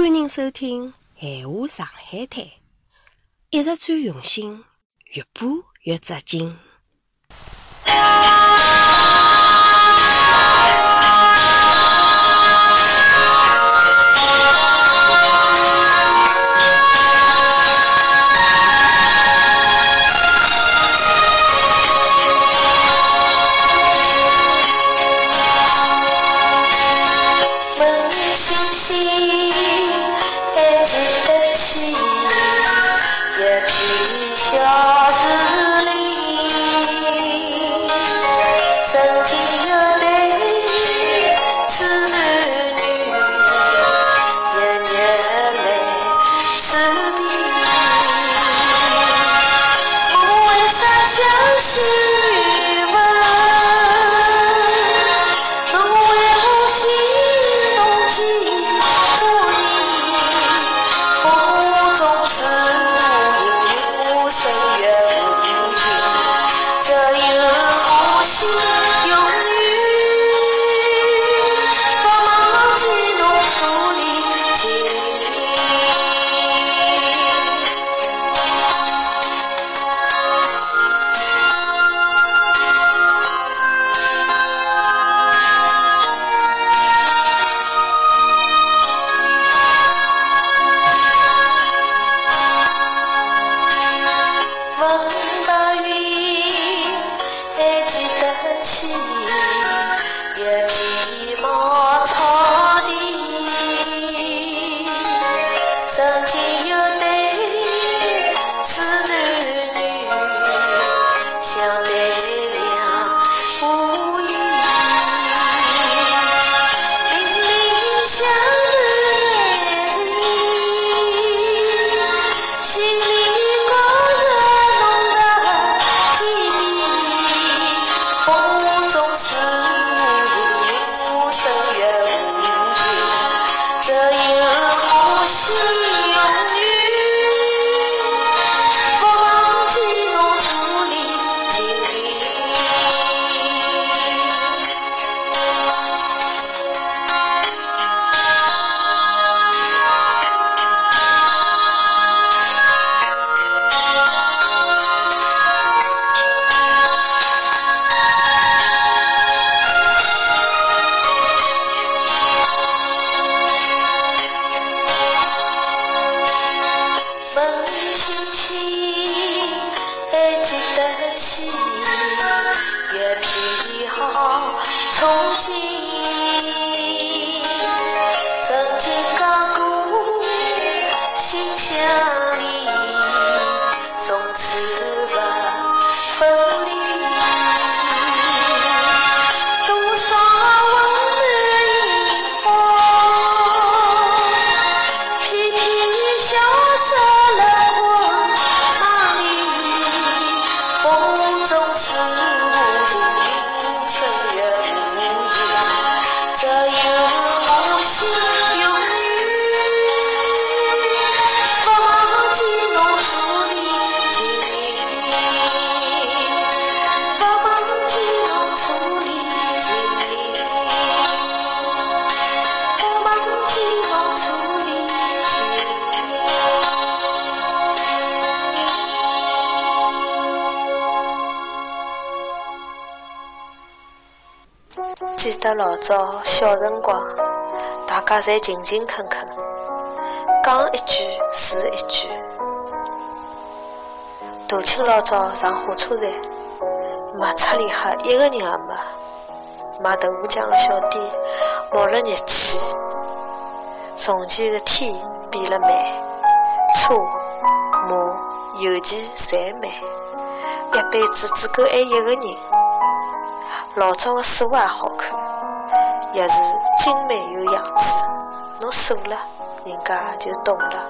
欢迎收听《闲话上海滩》，一直最用心，越播越扎劲。show. 好憧憬。曾经讲过心相依，记得老早小辰光，大家侪勤勤恳恳，讲一句是一句。大清老早上火车站，卖出里哈一个人也没。卖豆腐浆的小店冒了热气，从前的天变了慢，车、马、邮件侪慢，一辈子只够爱一个人。老早的书也好看，也是精美有样子。侬数了，人家就懂了。